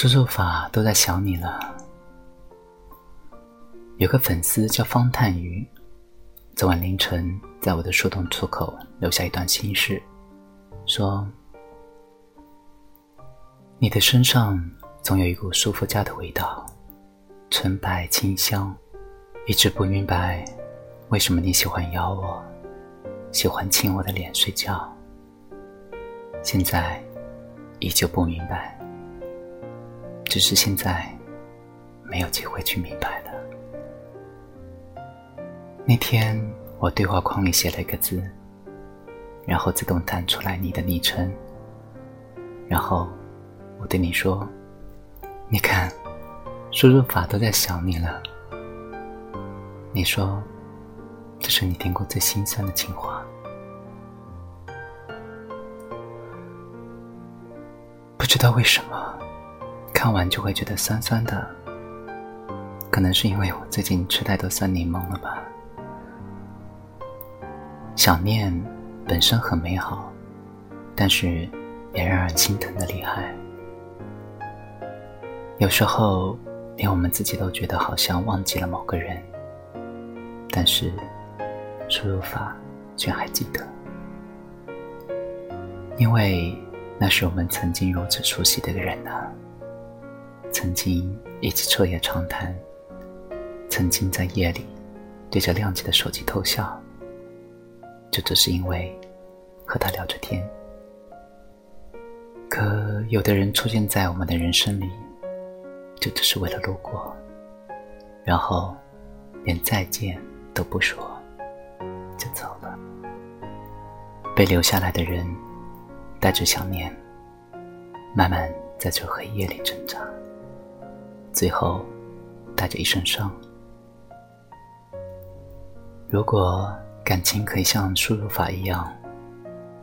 输入法都在想你了。有个粉丝叫方探鱼，昨晚凌晨在我的树洞出口留下一段心事，说：“你的身上总有一股舒肤佳的味道，纯白清香，一直不明白为什么你喜欢咬我，喜欢亲我的脸睡觉。现在依旧不明白。”只是现在没有机会去明白了。那天我对话框里写了一个字，然后自动弹出来你的昵称，然后我对你说：“你看，输入法都在想你了。”你说：“这是你听过最心酸的情话。”不知道为什么。看完就会觉得酸酸的，可能是因为我最近吃太多酸柠檬了吧。想念本身很美好，但是也让人心疼的厉害。有时候连我们自己都觉得好像忘记了某个人，但是输入法却还记得，因为那是我们曾经如此熟悉的人呢。曾经一起彻夜长谈，曾经在夜里对着亮起的手机偷笑，就只是因为和他聊着天。可有的人出现在我们的人生里，就只是为了路过，然后连再见都不说就走了。被留下来的人带着想念，慢慢在这黑夜里挣扎。最后，带着一身伤。如果感情可以像输入法一样，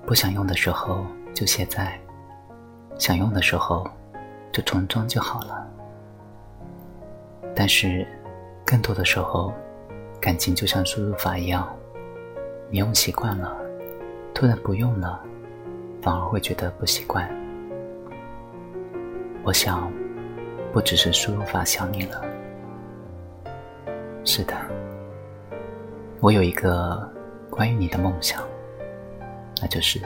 不想用的时候就卸载，想用的时候就重装就好了。但是，更多的时候，感情就像输入法一样，你用习惯了，突然不用了，反而会觉得不习惯。我想。不只是输入法想你了，是的，我有一个关于你的梦想，那就是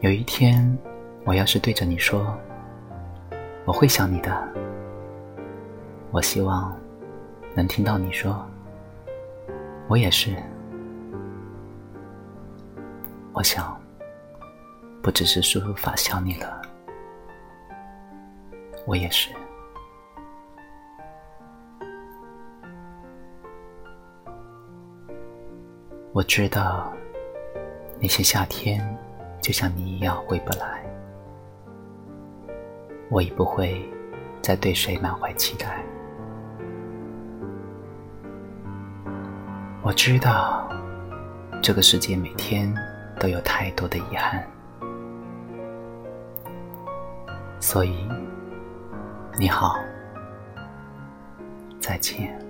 有一天，我要是对着你说，我会想你的，我希望能听到你说，我也是，我想，不只是输入法想你了。我也是，我知道那些夏天就像你一样回不来，我已不会再对谁满怀期待。我知道这个世界每天都有太多的遗憾，所以。你好，再见。